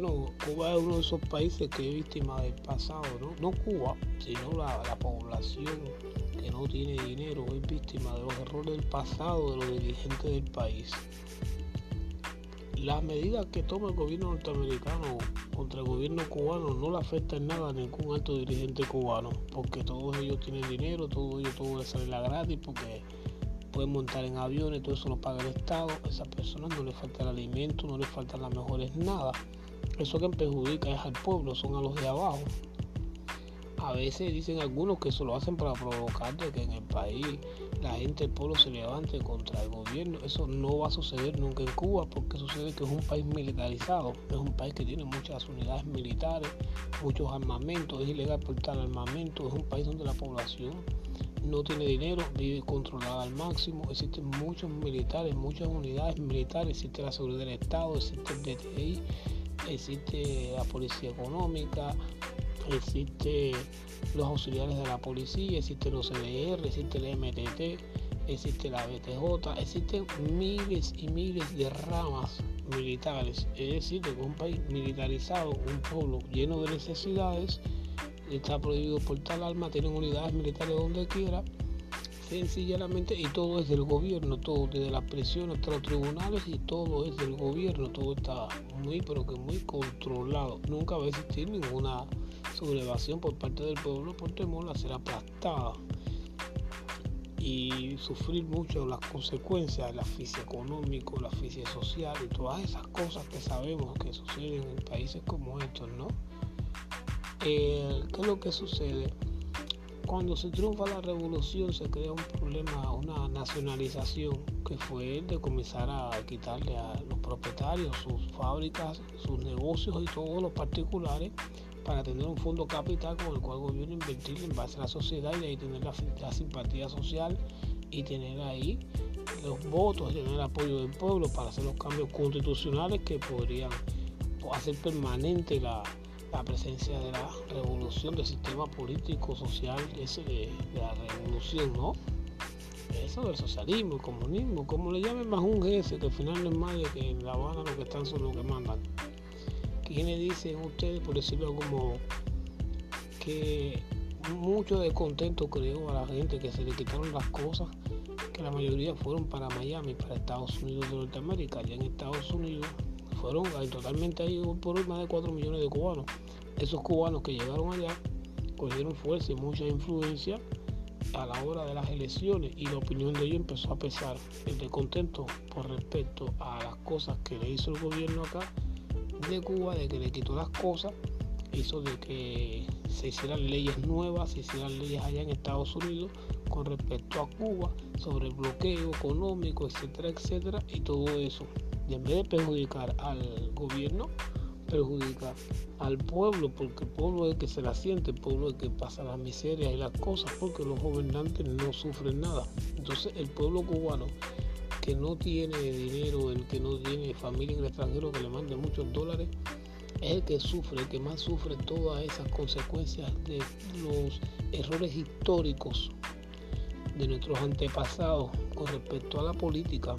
Bueno, Cuba es uno de esos países que es víctima del pasado, ¿no? No Cuba, sino la, la población que no tiene dinero es víctima de los errores del pasado de los dirigentes del país. Las medidas que toma el gobierno norteamericano contra el gobierno cubano no le afectan nada a ningún alto dirigente cubano, porque todos ellos tienen dinero, todos ellos todo les sale la gratis, porque pueden montar en aviones, todo eso lo paga el Estado, a esas personas no les falta el alimento, no les faltan las mejores nada. Eso que perjudica es al pueblo, son a los de abajo. A veces dicen algunos que eso lo hacen para provocar de que en el país la gente, el pueblo se levante contra el gobierno. Eso no va a suceder nunca en Cuba porque sucede que es un país militarizado, es un país que tiene muchas unidades militares, muchos armamentos, es ilegal portar armamento, es un país donde la población no tiene dinero, vive controlada al máximo, existen muchos militares, muchas unidades militares, existe la seguridad del Estado, existe el DTI, existe la policía económica, existe los auxiliares de la policía, existe los CDR, existe el MTT, existe la BTJ, existen miles y miles de ramas militares. Es decir, que un país militarizado, un pueblo lleno de necesidades, está prohibido portar armas, tienen unidades militares donde quiera, sencillamente, y todo es del gobierno, todo desde las prisiones hasta los tribunales y todo es del gobierno, todo está muy, pero que muy controlado. Nunca va a existir ninguna sublevación por parte del pueblo por temor a ser aplastada y sufrir mucho las consecuencias la asfixia económico, la asfixia social y todas esas cosas que sabemos que suceden en países como estos, ¿no? Eh, ¿Qué es lo que sucede? Cuando se triunfa la revolución se crea un problema, una nacionalización que fue el de comenzar a quitarle a los propietarios sus fábricas, sus negocios y todos los particulares para tener un fondo capital con el cual el gobierno invertir en base a la sociedad y ahí tener la, simpatía social y tener ahí los votos, tener el apoyo del pueblo para hacer los cambios constitucionales que podrían hacer permanente la, presencia de la revolución del sistema político social ese de, la revolución, ¿no? Eso del socialismo, el comunismo, como le llamen más un GS, que al final no es más de que en La Habana lo que están son los que mandan. ¿Quiénes dicen ustedes, por decirlo como, que mucho descontento creo a la gente que se le quitaron las cosas, que la mayoría fueron para Miami, para Estados Unidos de Norteamérica. Allá en Estados Unidos fueron totalmente ahí por más de 4 millones de cubanos. Esos cubanos que llegaron allá cogieron fuerza y mucha influencia a la hora de las elecciones y la opinión de ellos empezó a pesar. El descontento por respecto a las cosas que le hizo el gobierno acá de Cuba, de que le quitó las cosas, hizo de que se hicieran leyes nuevas, se hicieran leyes allá en Estados Unidos con respecto a Cuba, sobre el bloqueo económico, etcétera, etcétera, y todo eso. Y en vez de perjudicar al gobierno, perjudica al pueblo, porque el pueblo es el que se la siente, el pueblo es el que pasa las miserias y las cosas, porque los gobernantes no sufren nada. Entonces el pueblo cubano que no tiene dinero, el que no tiene familia en el extranjero que le mande muchos dólares, es el que sufre, el que más sufre todas esas consecuencias de los errores históricos de nuestros antepasados con respecto a la política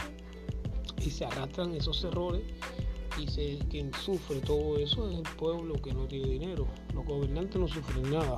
y se arrastran esos errores y se, quien sufre todo eso es el pueblo que no tiene dinero. Los gobernantes no sufren nada,